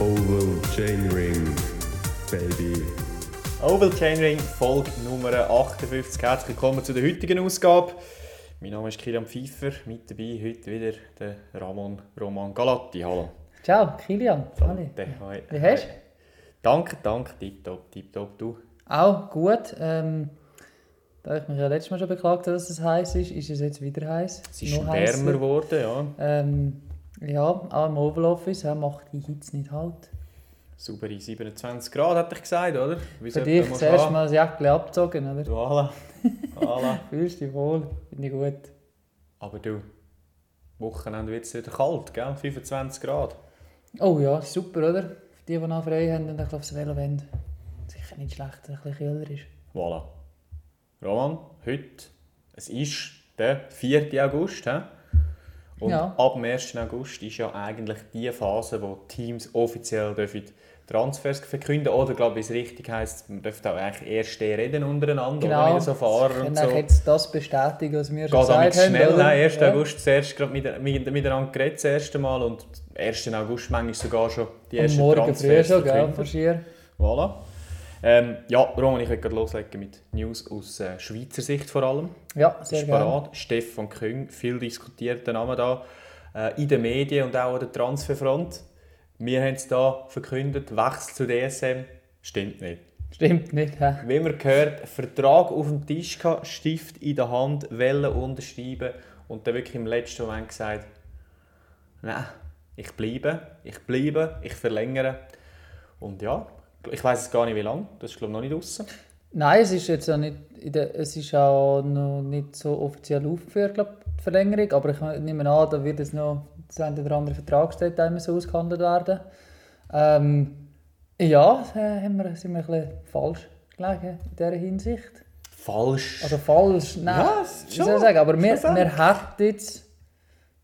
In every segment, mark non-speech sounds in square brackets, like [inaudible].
Oval Chainring, Baby. Oval Chainring, Folge Nummer 58. Herzlich willkommen zu der heutigen Ausgabe. Mein Name ist Kilian Pfeiffer, mit dabei heute wieder der Ramon Roman Galatti. Hallo. Ciao, Kilian. Hallo. Wie hast du? Danke, danke, tipptopp, tipptopp, du. Auch gut. Ähm, da ich mich ja letztes Mal schon beklagt habe, dass es heiß ist, ist es jetzt wieder heiß. Es ist wärmer geworden, ja. Ähm, ja, auch im Oval Office macht die Hitze nicht halt. Saubere 27 Grad, hätte ich gesagt, oder? Wie Für dich das erste Mal das Jäckchen abgezogen, oder? Voilà. voilà. [laughs] Fühlst dich wohl, finde ich gut. Aber du, Wochenende wird es wieder kalt, gell? 25 Grad. Oh ja, super, oder? Für die, die noch frei haben und aufs Velo wollen. Sicher nicht schlecht, wenn es ein bisschen kühler ist. Voilà. Roman, heute, es ist der 4. August, he? Und Ja. ab dem 1. August ist ja eigentlich die Phase, wo Teams offiziell dürfen Transfers verkünden Oder, glaube ich, wie es richtig heisst, man dürfte auch eigentlich erst reden untereinander, oder? Wieder so Fahrer ich und so. jetzt das bestätigen, was wir schon Geht gesagt haben. schnell, oder? ne? 1. Ja. August zuerst gerade mit, mit, miteinander geredet, das erste Mal. Und 1. August manchmal sogar schon die ersten Morgen früh Transfers schon, gell. Voilà. Ähm, ja, Roman, ich will gerade loslegen mit News aus äh, Schweizer Sicht vor allem. Ja, sehr gerne. Stefan Küng, viel diskutierter Name da äh, in den Medien und auch an der Transferfront. Wir haben es da verkündet, Wechsel zu DSM stimmt nicht. Stimmt nicht, hä? Wie man gehört, Vertrag auf dem Tisch gehabt, Stift in der Hand, Welle unterschreiben und dann wirklich im letzten Moment gesagt, nein, ich bleibe, ich bleibe, ich verlängere. Und ja, ich weiß es gar nicht wie lange, das ist glaube ich noch nicht draußen. Nein, es ist jetzt auch nicht, es ist auch noch nicht so offiziell aufgeführt, glaube die Verlängerung. Aber ich nehme an, da wird es noch das eine oder andere Vertragsdetail müssen ausgehandelt werden. Ähm, ja, äh, haben wir, sind wir ein bisschen falsch gelegen in dieser Hinsicht. Falsch. Also falsch, nein, Ja, schon. soll ich sagen, aber wir, wir hätten jetzt,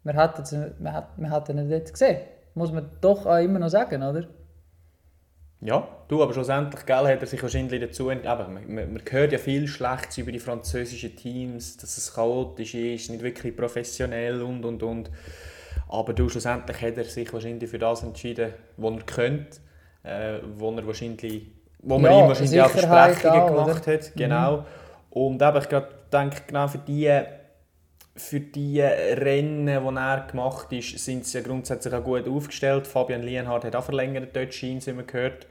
wir hätten jetzt, wir hätten, wir hätten ihn jetzt gesehen. Muss man doch auch immer noch sagen, oder? Ja, du, aber schlussendlich gell, hat er sich wahrscheinlich dazu ent- eben, man, man, hört ja viel Schlechtes über die französischen Teams, dass es chaotisch ist, nicht wirklich professionell und und und. Aber du, schlussendlich hat er sich wahrscheinlich für das entschieden, was er könnte, äh, wo er wahrscheinlich, wo man Ja, ihm wahrscheinlich auch Versprechungen auch, oder? Mhm. gemacht hat, genau. Und eben, ich denke, genau für die für die Rennen, die er gemacht ist, sind sie grundsätzlich auch gut aufgestellt. Fabian Lienhardt hat auch verlängert, dort scheint wie man gehört,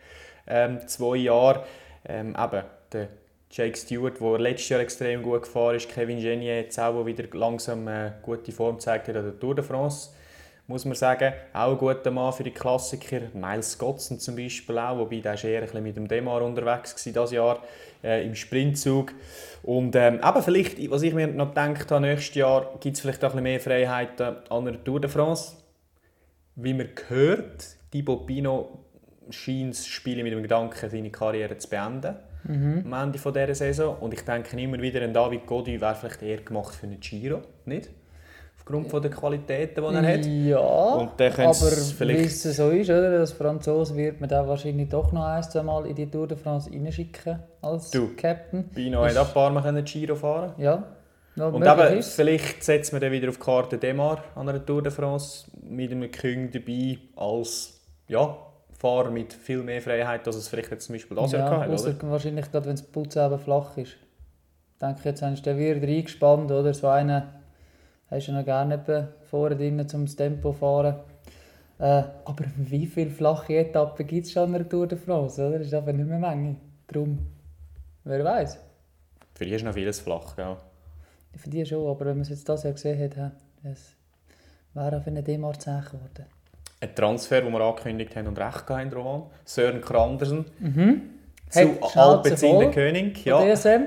ähm, zwei Jahre. Ähm, eben, der Jake Stewart, der letztes Jahr extrem gut gefahren ist, Kevin Genier jetzt auch, der wieder langsam äh, gute Form gezeigt hat an der Tour de France, muss man sagen. Auch ein guter Mann für die Klassiker. Miles Scottson zum Beispiel auch, wobei der ist eher ein bisschen mit dem Demar unterwegs war dieses Jahr äh, im Sprintzug. Und ähm, eben vielleicht, was ich mir noch gedacht habe, nächstes Jahr gibt es vielleicht auch ein bisschen mehr Freiheiten an der Tour de France. Wie man hört, Thibaut Pino scheint das Spiel mit dem Gedanken, seine Karriere zu beenden. Am Ende von dieser Saison. Und ich denke immer wieder, ein David Gody wäre vielleicht eher gemacht für einen Giro, nicht? Aufgrund von der Qualitäten, die er hat. Ja, Und dann aber vielleicht- wie es so ist, oder? als Franzose wird man dann wahrscheinlich doch noch ein, zwei Mal in die Tour de France reinschicken als Du. Captain. Pino hat auch ein paar Mal können Giro fahren Ja, Und eben, ist. vielleicht setzt man dann wieder auf die Karte Demar an einer Tour de France mit einem Küng dabei als ja, Fahrer mit viel mehr Freiheit, als es vielleicht jetzt zum Beispiel das Jahr ja, gehabt hat, ausser oder? wahrscheinlich gerade, wenn das Putz eben flach ist. Ich denke, jetzt hast du den wieder reingespannt, oder? So einen hast du noch gerne vorne drin, um das Tempo zu fahren. Äh, aber wie viele flache Etappen gibt es schon an der Tour de France, oder? Das ist einfach nicht mehr Menge. Darum, wer weiß. Für die ist noch vieles flach, gell? Für die schon, aber wenn man es jetzt das Jahr gesehen hat, das wäre auf eine Demar 10 geworden. Ein Transfer, den wir angekündigt haben und recht gehabt haben, Roman. Sören Krandersen Mhm. zu voll König. Ja. Ja. DSM.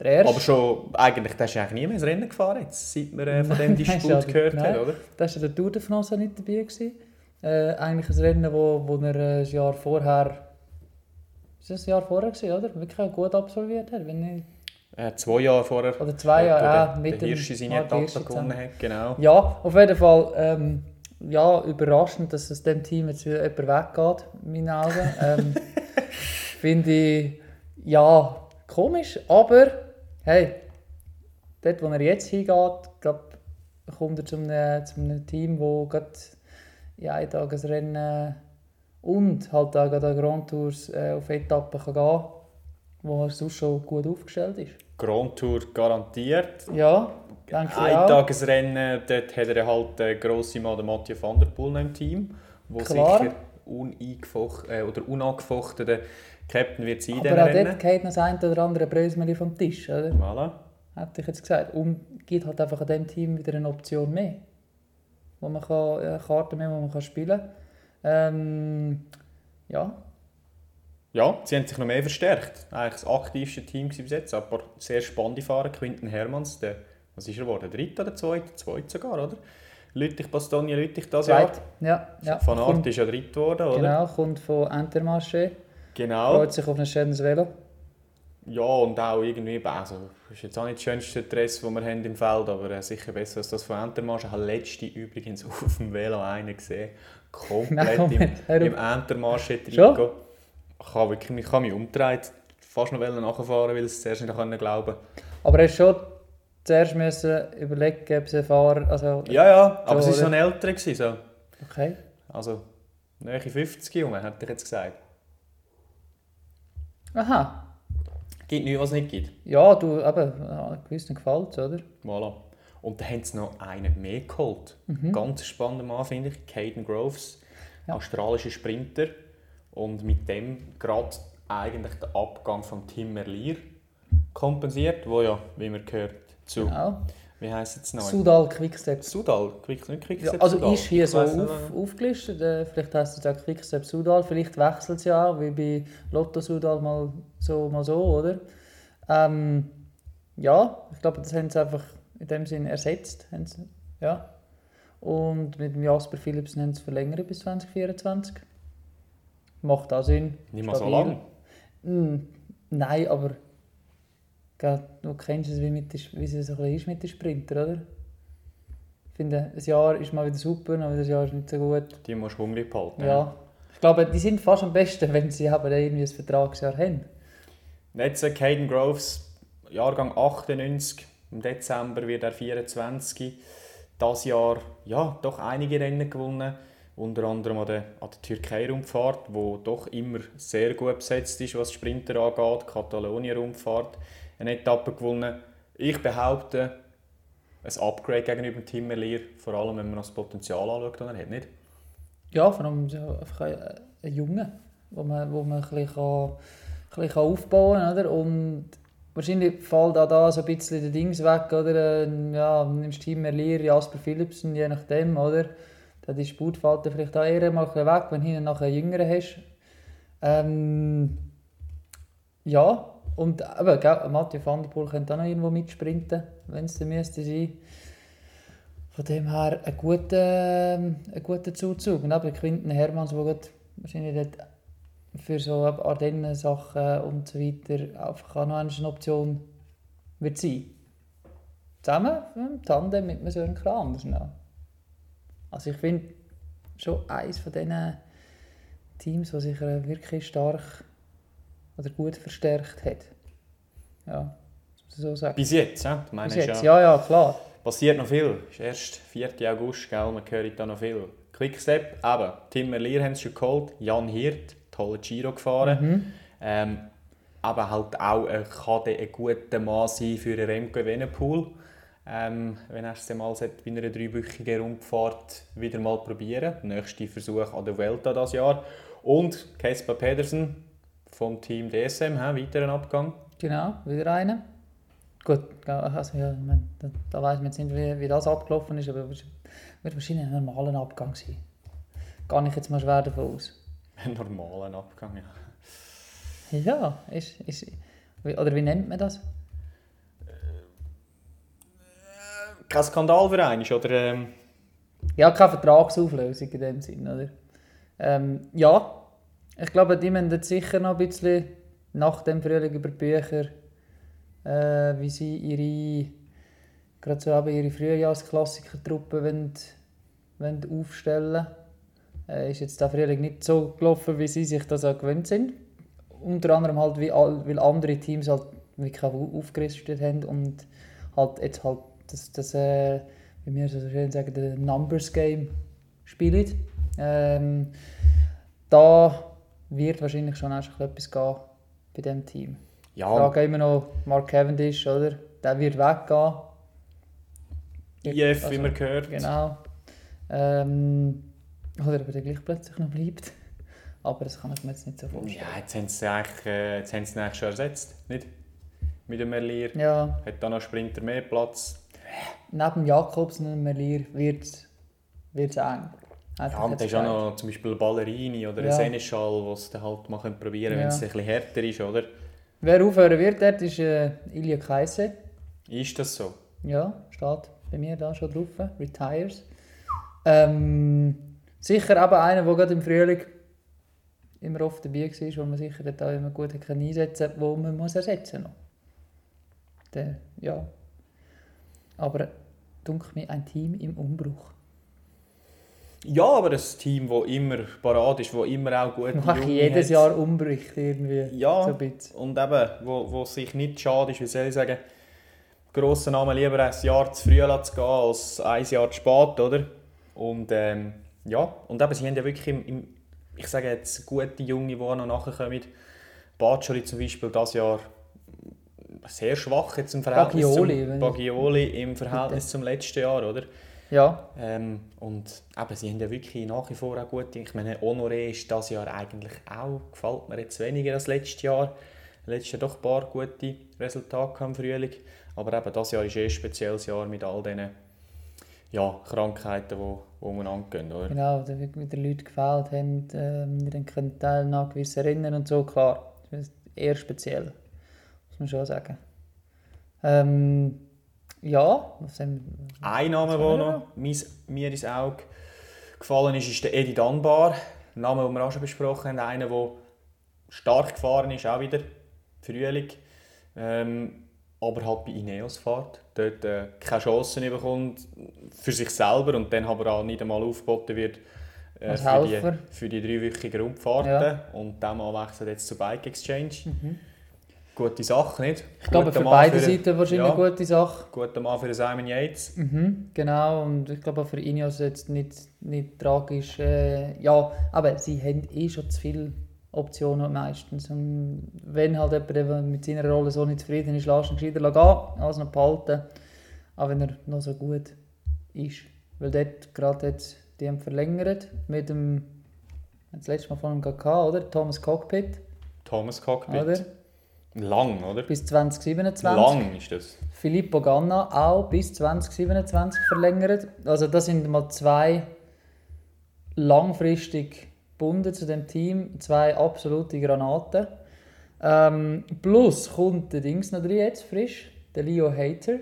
Der erste. Aber schon, eigentlich, der ist eigentlich nie mehr ins Rennen gefahren, jetzt, seit wir äh, von dem [laughs] Disput gehört Nein. haben, oder? Da war der Tour de France nicht dabei. Gewesen. Äh, eigentlich ein Rennen, wo, wo er äh, ein Jahr vorher... Ist das ein Jahr vorher gewesen, oder? Wirklich gut absolviert hat, wenn nicht... Äh, zwei Jahre vorher. Oder zwei Jahre, ja, der, mit der Hirschi seine Etappe gewonnen hat, genau. Ja, auf jeden Fall ähm, ja, überraschend, dass aus dem Team jetzt wieder jemand weggeht, in meinen Augen. Ähm, [laughs] Finde ich, ja, komisch, aber hey, dort, wo er jetzt hingeht, glaub, kommt er zu einem, zu einem Team, das gerade in einem Tag ein Rennen und halt auch an Grand Tours äh, auf Etappen kann gehen wo er sonst schon gut aufgestellt ist. Grand Tour garantiert. Ja, denke ich auch. Eintagesrennen, dort hat er halt den grossen Mann, Mathieu van der Poel im Team, wo Klar. sicher uneingefocht, äh, oder unangefochten der Captain wird sein in Aber auch Rennen. dort geht noch das eine oder andere Brösmeli vom Tisch, oder? Voilà. Hätte ich jetzt gesagt. Und gibt halt einfach an diesem Team wieder eine Option mehr. Wo man kann, äh, Karten mehr, wo man kann spielen kann. Ähm, ja, Ja, sie haben sich noch mehr verstärkt. Eigentlich das aktivste Team bis jetzt. Aber sehr spannende Fahrer. Quinten Hermanns, der, was ist er geworden? Dritter oder zweiter? Zweiter sogar, oder? Lüttich, Bastogne, Lüttich das Jahr. zweit. Ja, ja. Van Kommt- ist ja dritt geworden, oder? Genau, kommt von Intermarché. Genau. Freut sich auf ein schönes Velo. Ja, und auch irgendwie, also, ist jetzt auch nicht das schönste Dress, das wir haben im Feld, aber äh, sicher besser als das von Entermarsch. Ich habe letzte übrigens [laughs] auf dem Velo einen gesehen, komplett Nein, im, im Entermarsch Schon? Trikot. Ich habe wirklich, ich habe mich umgedreht, fast noch nachfahren, weil ich es zuerst nicht glauben konnte. Aber er hast schon zuerst müssen überlegen, ob es ein Fahrer... Also, Ja, ja, aber So, es war so oder? ein älterer, so. Okay. also nahe 50 Junge, hätte ich jetzt gesagt. Aha. Gibt nichts, was es nicht gibt. Ja, du, eben, gewissen gefällt oder? Voilà. Und dann haben sie noch einen mehr geholt. Ganz spannender Mann, finde ich. Caden Groves, Ja. australischer Sprinter. Und mit dem gerade eigentlich den Abgang von Tim Merlier kompensiert, wo ja, wie man gehört, zu, Genau. Wie heisst es neu? Sudal Quickstep. Sudal, Quick, nicht Quickstep, Ja, also Sudal. ist hier Ich so auf, aufgelistet. Äh, vielleicht heisst es auch Quickstep Sudal. Vielleicht wechselt es ja auch, wie bei Lotto Sudal mal so, mal so, oder? Ähm, ja, ich glaube, das haben sie einfach in dem Sinn ersetzt. Sie, ja. Und mit dem Jasper Philipsen haben sie verlängert bis 2024. Macht auch Sinn. Nicht mal so lang. Mm, nein, aber gell, du kennst es, wie, mit der, wie es so ein ist mit den Sprinter, oder? Ich finde, ein Jahr ist mal wieder super, aber das Jahr ist nicht so gut. Die musst du hungrig behalten. Ja. Ich glaube, die sind fast am besten, [laughs] wenn sie aber irgendwie ein Vertragsjahr haben. Jetzt äh, Caden Groves, Jahrgang 98, im Dezember wird er 24. Das Jahr ja, doch einige Rennen gewonnen. Unter anderem an der, an der Türkei-Rundfahrt, wo doch immer sehr gut besetzt ist, was Sprinter angeht. Katalonien-Rundfahrt, eine Etappe gewonnen. Ich behaupte, ein Upgrade gegenüber dem Team Merlier, vor allem wenn man das Potenzial anschaut, das er hat, nicht? Ja, vor allem so einfach ein, ein Junge, wo man, wo man ein bisschen, ein bisschen aufbauen kann. Oder? Und wahrscheinlich fällt auch da so ein bisschen der Dings weg. Oder? Äh, Ja, nimmst Team Merlier, Jasper Philipsen, je nachdem. Oder? Da die Sput fällt dann vielleicht auch eher mal weg, wenn du nachher einen Jüngeren hast. Ähm, ja, und eben, gell, Mathieu van der Poel könnte auch noch irgendwo mitsprinten, wenn es dann müsste sein. Von dem her ein guter, ähm, ein guter Zuzug. Und eben Quinten Hermanns, der wahrscheinlich dort für so Ardennen-Sachen und so weiter einfach auch noch eine Option wird sein. Zusammen im Tandem mit einem Sören Anders noch. Also ich finde schon eines von diesen Teams, das sich wirklich stark oder gut verstärkt hat. Ja, so sagen. Bis jetzt, ja? Ich meine, Bis jetzt, ja, ja, klar. passiert noch viel. Es ist erst 4. August, gell? man hört da noch viel. Quickstep, eben, Tim Merlier haben sie schon geholt, Jan Hirt, tolle Giro gefahren. Mhm. Ähm, aber halt auch äh, kann ein guter Mann sein für einen Remco Evenepoel. Ähm, wenn er es mal bei einer dreiwöchigen Rundfahrt wieder mal probieren. Nächster Versuch an der Vuelta das Jahr. Und Kesper Pedersen vom Team DSM, hä, weiteren Abgang. Genau, wieder einer. Gut, also, ja, meine, da, da weiß man jetzt nicht, wie, wie das abgelaufen ist, aber es wird wahrscheinlich ein normaler Abgang sein. Gehe ich jetzt mal schwer davon aus. [laughs] Ein normalen Abgang, ja. Ja, ist, ist, oder wie nennt man das? Kein Skandalverein ist, oder? Ähm, Ja, keine Vertragsauflösung in dem Sinn, oder? Ähm, ja, ich glaube, die müssen sicher noch ein bisschen nach dem Frühling über die Bücher, äh, wie sie ihre, gerade so eben ihre Frühjahrsklassiker-Truppe wollen, wollen aufstellen äh, Ist jetzt der Frühling nicht so gelaufen, wie sie sich das auch gewöhnt sind. Unter anderem halt, wie weil andere Teams halt wirklich aufgerüstet haben und halt jetzt halt das, das äh, wie wir so schön sagen, der Numbers Game spielen. Ähm, da wird wahrscheinlich schon erst etwas gehen bei diesem Team. Ich Ja, frage immer noch Mark Cavendish, oder? Der wird weggehen. IF, wie Also, man gehört. Genau. Ähm, oder ob er dann gleich plötzlich noch bleibt. Aber das kann ich mir jetzt nicht so vorstellen. Ja, jetzt haben sie eigentlich, äh, jetzt haben sie ihn eigentlich schon ersetzt, nicht? Mit dem Merlier. Ja, Hat da noch Sprinter mehr Platz. neben Jakobsen und Merlier wird es eng. Hätte Ja, und da ist auch noch zum Beispiel Ballerini oder ein Ja. Seneschal, was dann halt mal können probieren wenn Ja. es ein bisschen härter ist, oder? Wer aufhören wird, dort ist äh, Ilya Kaise. Ist das so? Ja, steht bei mir da schon drauf. Retires. Ähm, sicher aber einer, der gerade im Frühling immer oft dabei war, wo man sicher auch immer gut können einsetzen konnte, wo man muss ersetzen muss. Der, ja. Aber dunkelt mir ein Team im Umbruch. Ja, aber ein Team, das immer parat ist, das immer auch kann Junge jedes hat. Jahr umbricht irgendwie. Ja. So. Und eben, wo, wo sich nicht schade ist, wie soll ich sagen, grossen Namen lieber ein Jahr zu früh zu gehen, als ein Jahr zu spät, oder? Und ähm, ja, und eben, sie haben ja wirklich im, im ich sage jetzt, gute Junge, die noch nachkommen. Baccioli zum Beispiel das Jahr sehr schwach jetzt im Verhältnis Bagioli, zum, Bagioli im Verhältnis zum letzten Jahr, oder? Ja, Ähm, und eben, sie haben ja wirklich nach wie vor auch gute. Ich meine, Honoré ist das Jahr eigentlich auch, gefällt mir jetzt weniger als letztes Jahr. Letztes Jahr doch ein paar gute Resultate im Frühling. Aber eben, das Jahr ist eh ein spezielles Jahr mit all diesen ja, Krankheiten, die wo umeinander gehen. Oder? genau. Da wieder Leute gefällt haben, ähm, dann können teilnehmen an gewissen Rennen und so. Klar, das ist eher speziell. Muss man schon sagen. Ähm, ja, was haben Ein Name, der wir noch mir ins Auge gefallen ist, ist der Eddie Dunbar. Ein Name, den wir auch schon besprochen haben. Einer, der stark gefahren ist, auch wieder. Frühling. Ähm, aber halt bei Ineos fährt. Dort äh, keine Chancen bekommt für sich selber und dann aber auch nicht einmal aufgeboten wird äh, für, die, für die dreiwöchigen Rundfahrten. Ja. Und dann wechselt jetzt zu Bike Exchange. Gute Sache, nicht? Ich glaube, Guter für Mann beide für- Seiten wahrscheinlich ja. eine gute Sache. Guter Mann für Simon Yates. Mhm, genau, und ich glaube auch für Ineos jetzt nicht, nicht tragisch. Äh, ja, aber sie haben eh schon zu viele Optionen meistens. Und wenn halt jemand der mit seiner Rolle so nicht zufrieden ist, lass ihn gescheiter gehen, als noch behalten. Auch wenn er noch so gut ist. Weil dort gerade jetzt, die haben verlängert mit dem, das letzte Mal von dem GK, oder? Thomas Cockpit, Thomas Cockpit. oder? Lang, oder? Bis 2027. Lang ist das. Filippo Ganna auch bis 2027 verlängert. Also das sind mal zwei langfristig gebunden zu dem Team, zwei absolute Granaten. Ähm, plus kommt der Dings noch drin jetzt frisch, der Leo Hater,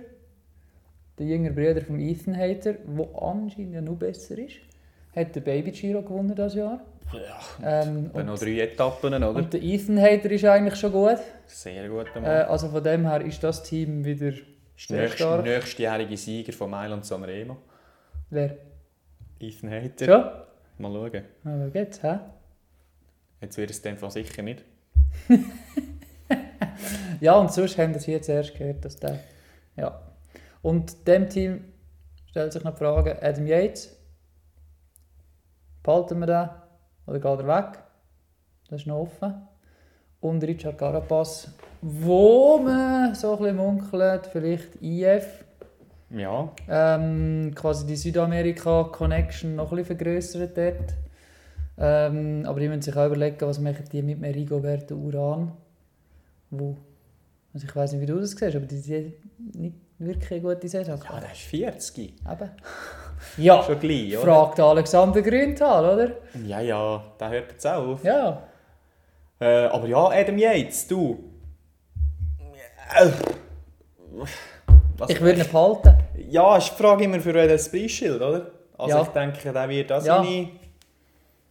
der jüngere Bruder von Ethan Hater, der anscheinend ja noch besser ist. Hat der Baby Giro gewonnen das Jahr. Ja. Ähm, Dann noch drei Etappen, oder? und der Ethan Hater ist eigentlich schon gut. Sehr gut. Äh, also von dem her ist das Team wieder der sehr nächste, stark. nächstjährige Sieger von Mailand Sanremo. Wer? Ethan Hayter. Schon? Mal schauen. Aber geht's, hä? Jetzt wird es von sicher nicht. [laughs] Ja, und sonst haben wir es jetzt erst gehört, dass der. Ja. Und dem Team stellt sich noch die Frage: Adam Yates, behalten wir den oder geht er weg? Das ist noch offen. Und Richard Carapaz, wo man so ein bisschen munkelt, vielleicht IF, Ja, ähm, quasi die Südamerika-Connection noch ein bisschen vergrößert dort. Ähm, aber die müssen sich auch überlegen, was machen die mit Rigoberto Uran, wo, also ich weiß nicht, wie du das siehst, aber die sind nicht wirklich eine gute Saison. ja der ist 40. Eben. Ja, Schon gleich, oder? fragt Alexander Grünthal, oder? Ja, ja, der hört jetzt auch auf. Ja. Äh, aber ja, Adam Yates, du. Was- Ich würde ihn behalten. Ja, ist die Frage immer für wen das Preisschild, oder? Also Ja. ich denke, der wird auch Ja. seine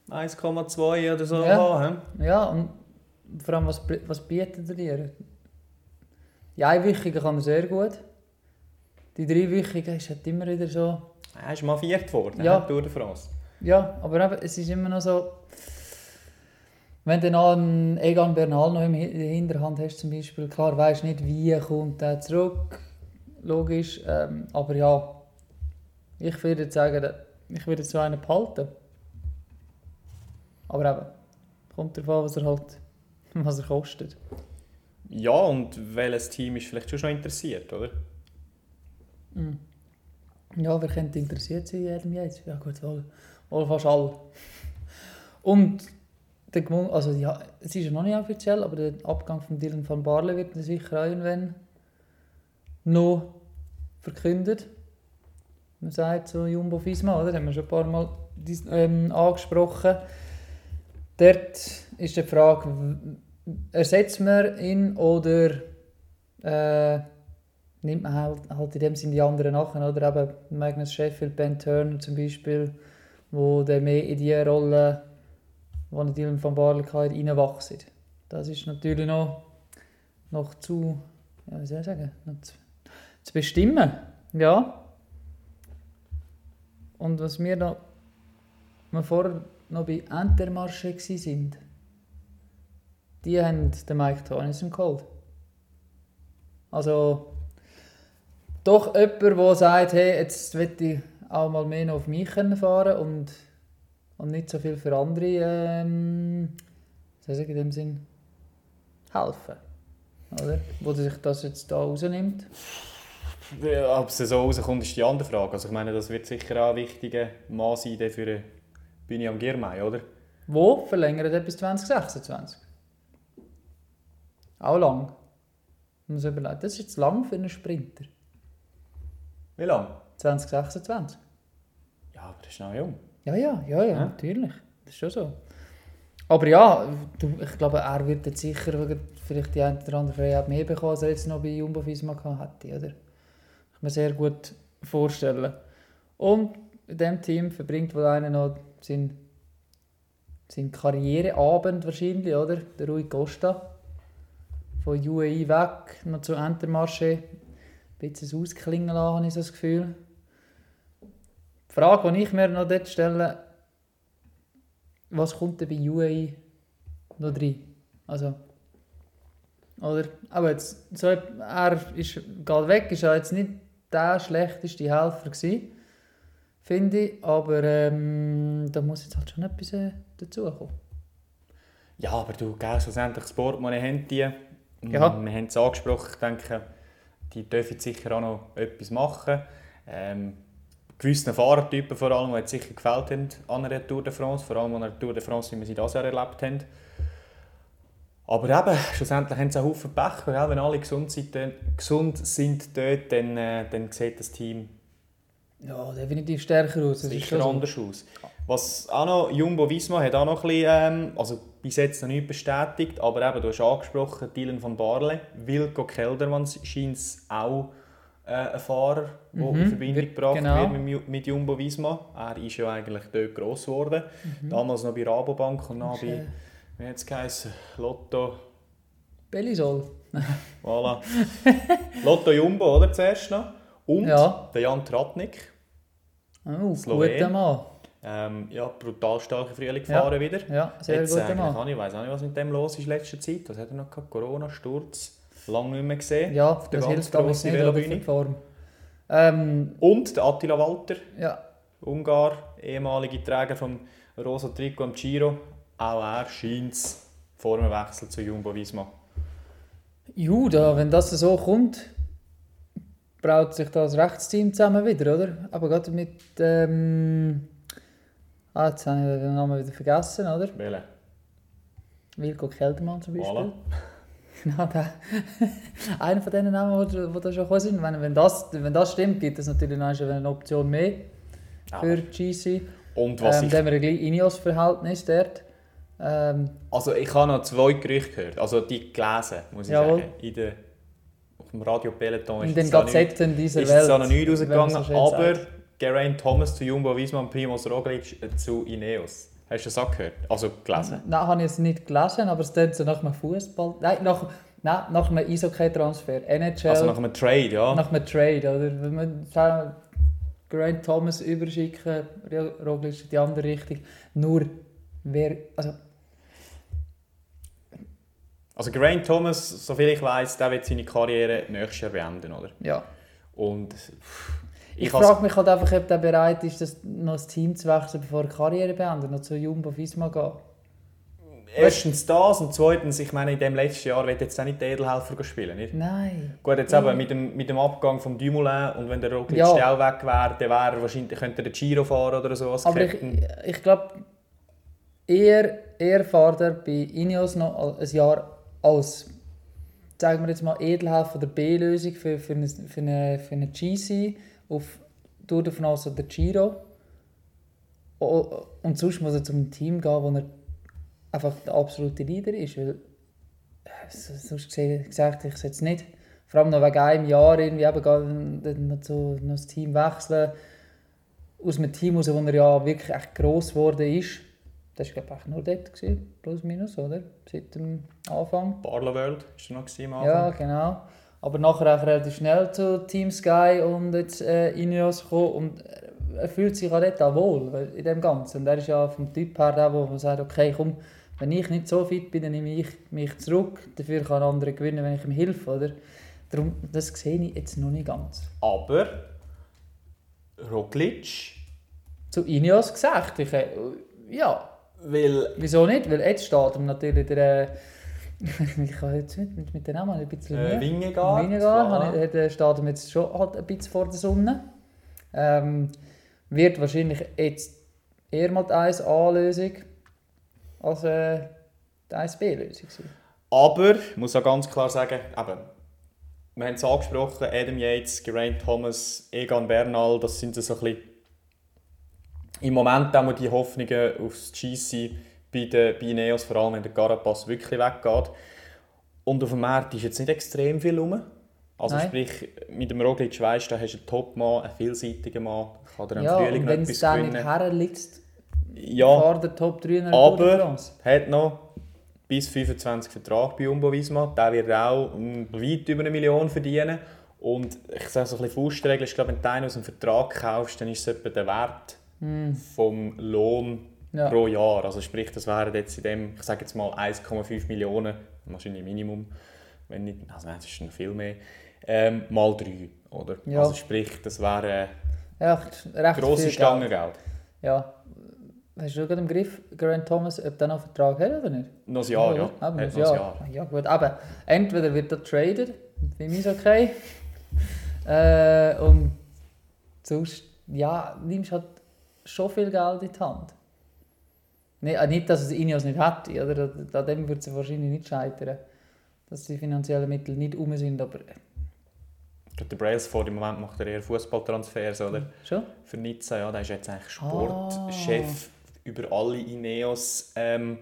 1,2 oder so Ja. haben. Ja, und vor allem, was, was bietet er dir? Die Einwöchigen kann er sehr gut. Die dreiwöchigen ist halt immer wieder so... Er ist mal viert worden, Ja. Tour de France. Ja, aber eben, es ist immer noch so... Wenn du noch einen Egan Bernal noch in der Hinterhand hast zum Beispiel, klar, weisst nicht, wie kommt er zurück, logisch, ähm, aber ja, ich würde sagen, ich würde so einen behalten. Aber eben, Kommt darauf an, was er halt [laughs] was er kostet. Ja, und welches Team ist vielleicht schon schon interessiert, oder? Mhm. Ja, wer könnte interessiert sein jedem jetzt? Ja gut, wohl, wohl fast alle. Und der Gmund, also ja, es ist ja noch nicht offiziell, aber der Abgang von Dylan van Barle wird sicher irgendwann noch verkündet. Man sagt so Jumbo Visma, oder? Haben wir schon ein paar Mal ähm, angesprochen. Dort ist die Frage, ersetzt man ihn oder äh, nimmt man halt, halt in dem Sinne die anderen nachher, oder eben Magnus Sheffield, Ben Turner zum Beispiel, wo der mehr in die Rolle, die Dylan van Barle hatte, reinwachsen. Das ist natürlich noch, noch zu, ja, wie soll ich sagen, noch zu, zu bestimmen, ja. Und was wir noch, wir vorher noch bei Entermarche waren, die haben den Mike Tönnissen geholt. Also, doch jemand, der sagt, hey, jetzt will ich auch mal mehr auf mich fahren und, und nicht so viel für andere, ähm, was ich in dem Sinn, helfen. Oder? Wo sich das jetzt da rausnimmt. Ja, Ob es so rauskommt, ist die andere Frage. Also ich meine, das wird sicher auch ein wichtiger Mann sein für eine Bühne am Girmay, oder? Wo verlängert er bis 2026? Auch lang. Muss man überlegen. Das ist jetzt lang für einen Sprinter. Wie lange? 2026. Ja, aber er ist noch jung. Ja, ja, ja, ja, Ja. natürlich. Das ist schon so. Aber ja, du, ich glaube, er wird jetzt sicher vielleicht die eine oder andere Freiheit mehr bekommen, als er jetzt noch bei Jumbo Visma hätte, oder? Ich kann mir sehr gut vorstellen. Und in diesem Team verbringt wohl einer noch seinen, seinen Karriereabend wahrscheinlich, oder? Der Rui Costa. Von UAE weg, noch zu Entermarché. Bisschen ausklingen lassen, habe ich so das Gefühl. Die Frage, die ich mir noch dort stelle, was kommt denn bei UAE noch drin? Also, oder? Aber jetzt, so, er ist, geht weg, ist ja jetzt nicht der schlechteste Helfer gewesen, finde ich, aber ähm, da muss jetzt halt schon etwas äh, dazukommen. Ja, aber du, gell, schlussendlich das Portemonnaie haben die. Ja. Wir haben es angesprochen, ich denke, die dürfen sicher auch noch etwas machen. Ähm, gewissen Fahrertypen vor allem, die sicher gefällt haben an einer Tour de France, vor allem an einer Tour de France, wie wir sie dieses Jahr erlebt haben. Aber eben, schlussendlich haben sie einen Haufen Pech, wenn alle gesund sind, gesund sind dort, dann, äh, dann sieht das Team Ja, definitiv stärker aus. Das sicher schon so. anders aus. Was auch noch, Jumbo Visma hat auch noch ein bisschen, ähm, also bis jetzt noch nicht bestätigt, aber eben, du hast angesprochen, Dylan van Barle, Wilco Keldermann scheint es auch äh, ein Fahrer, der Mhm, in Verbindung wird- gebracht genau. wird mit, mit Jumbo Visma. Er ist ja eigentlich dort gross geworden. Damals noch bei Rabobank und dann bei, wie hat es geheißen, Lotto, Belisol. voilà. Lotto Jumbo, oder, zuerst noch. Und Ja. der Jan Tratnik. Oh, Slowen. guter Mann. Ähm, ja, brutal starke Frühling Ja. gefahren wieder. Ja, sehr Jetzt guter eigentlich Mann. ich weiß auch nicht, was mit dem los ist in letzter Zeit. Was hat er noch gehabt? Corona, Sturz, lange nicht mehr gesehen. Ja, der das ganz hilft grosse nicht Velobühne. Form. Ähm, Und der Attila Walter, ja, Ungar, ehemalige Träger vom Rosa Trikot am Giro. Auch er scheint es vor dem Wechsel zu Jumbo Visma. Ju, da, wenn das so kommt, braut sich das Rechtsteam zusammen wieder, oder? Aber gerade mit. Ähm, ah, jetzt habe ich den Namen wieder vergessen, oder? Wählen. Wilko Keldermann zum Beispiel. Voilà. [laughs] Genau, der. Einer von diesen Namen, die, die da schon gekommen sind. Wenn, wenn, das, wenn das stimmt, gibt es natürlich noch eine Option mehr für GC. Und was Ähm, ich, dann haben wir ein Ineos-Verhältnis dort. Ähm, also ich habe noch zwei Gerüchte gehört, also die gelesen, muss ich Jawohl. sagen. In der, auf dem Radio Peloton in ist den es auch nicht- Gazetten dieser ist Welt. es auch noch nicht rausgegangen, so aber sagt. Geraint Thomas zu Jumbo Visma und Primoz Roglic zu Ineos. Hast du das auch gehört? Also gelesen? Nein, habe ich jetzt nicht gelesen, aber es klingt so nach einem Fußball. Nein, nach, nein, nach einem Eishockey-Transfer. NHL, Also nach nach, einem Trade, ja. einem Trade. Oder wenn man Grant Thomas überschicken, Roglic in die andere Richtung. Nur, wer. Also, Also Geraint Thomas, soviel ich weiß, der wird seine Karriere nächstes Jahr beenden, oder? ja. Und pff, Ich, ich, frage mich halt einfach, ob der bereit ist, das, noch das Team zu wechseln, bevor er Karriere beendet, noch zu Jumbo Visma geht. erstens das und zweitens, ich meine, in dem letzten Jahr wird jetzt auch nicht der Edelhelfer spielen, nicht? Nein. Gut, jetzt eben mit dem, mit dem Abgang vom Dumoulin und wenn der Roglic Ja. auch weg wäre, dann wäre er wahrscheinlich, könnte er den Giro fahren oder so als Aber ich, ich glaube, eher, eher fährt er bei Ineos noch ein Jahr als, sagen wir jetzt mal, Edelhelfer oder B-Lösung für, für, eine, für, eine, für eine GC auf Tour de France oder Giro. Und sonst muss er zum Team gehen, wo er einfach der absolute Leader ist. Weil, äh, so- sonst gesagt, ich es nicht. Vor allem noch wegen einem Jahr irgendwie eben dann noch, so, noch das Team wechseln. Aus einem Team raus, wo er ja wirklich echt gross geworden ist. Das war glaube ich nur dort, gewesen, plus minus, oder? Seit dem Anfang. Barlow World er noch gewesen am Ja, Anfang. genau. Aber nachher auch relativ schnell zu Team Sky und jetzt äh, Ineos gekommen und er fühlt sich auch dort auch wohl in dem Ganzen. Und er ist ja vom Typ her der, der sagt, okay, komm, wenn ich nicht so fit bin, dann nehme ich mich zurück. Dafür kann ein anderer gewinnen, wenn ich ihm helfe, oder? Darum, das sehe ich jetzt noch nicht ganz. Aber Roglic, Zu Ineos gesagt, ich, äh, ja, weil wieso nicht? Weil jetzt steht ihm natürlich der... Äh, [laughs] ich kann jetzt mit, mit, mit den Namen ein bisschen... äh, mehr. Weniger, voilà. hat, hat, steht ihm jetzt schon halt ein bisschen vor der Sonne. Ähm, wird wahrscheinlich jetzt eher mal die 1A-Lösung als äh, die 1B-Lösung sein. Aber, ich muss auch ganz klar sagen, eben, wir haben es angesprochen, Adam Yates, Geraint Thomas, Egan Bernal, das sind so ein bisschen im Moment auch die Hoffnungen aufs GC bei den bei Ineos, vor allem wenn der Carapaz wirklich weggeht. Und auf dem Markt ist jetzt nicht extrem viel rum. Also Nein. sprich, mit dem Roglic weisst du, da hast du einen Top-Mann, einen vielseitigen Mann, kann dir im Ja, Frühling und wenn es dann nicht herliegt, Ja, fahrt der Top 3 in der aber hat noch bis 25 Vertrag bei Jumbo Visma. Der wird auch um, weit über eine Million verdienen. Und ich sage so ein bisschen Faustregel, ich glaube, wenn du einen aus dem Vertrag kaufst, dann ist es etwa der Wert vom Lohn Ja. pro Jahr. Also sprich, das wären jetzt in dem, ich sage jetzt mal 1,5 Millionen, wahrscheinlich Minimum, wenn nicht, also nein, das ist noch viel mehr, ähm, mal drei, oder? Ja. Also sprich, das wäre Ja, recht grosse viel Stange Geld. Ja. Hast du gerade im Griff, Grant Thomas, ob der noch einen Vertrag hat oder nicht? Noch ein Jahr, ja. Hat Eben, noch Jahr. Jahr. Ja gut, aber entweder wird er traded, für mich ist okay. [laughs] äh, und sonst, ja, nimmst halt schon viel Geld in die Hand. Nee, äh, nicht, dass es Ineos nicht hätte, oder? An- dem würde es wahrscheinlich nicht scheitern. Dass die finanziellen Mittel nicht um sind, aber Der Brailsford im Moment macht er eher Fußballtransfers, oder? schon. Für Nizza, ja, der ist jetzt eigentlich Ah. Sportchef über alle Ineos, ähm,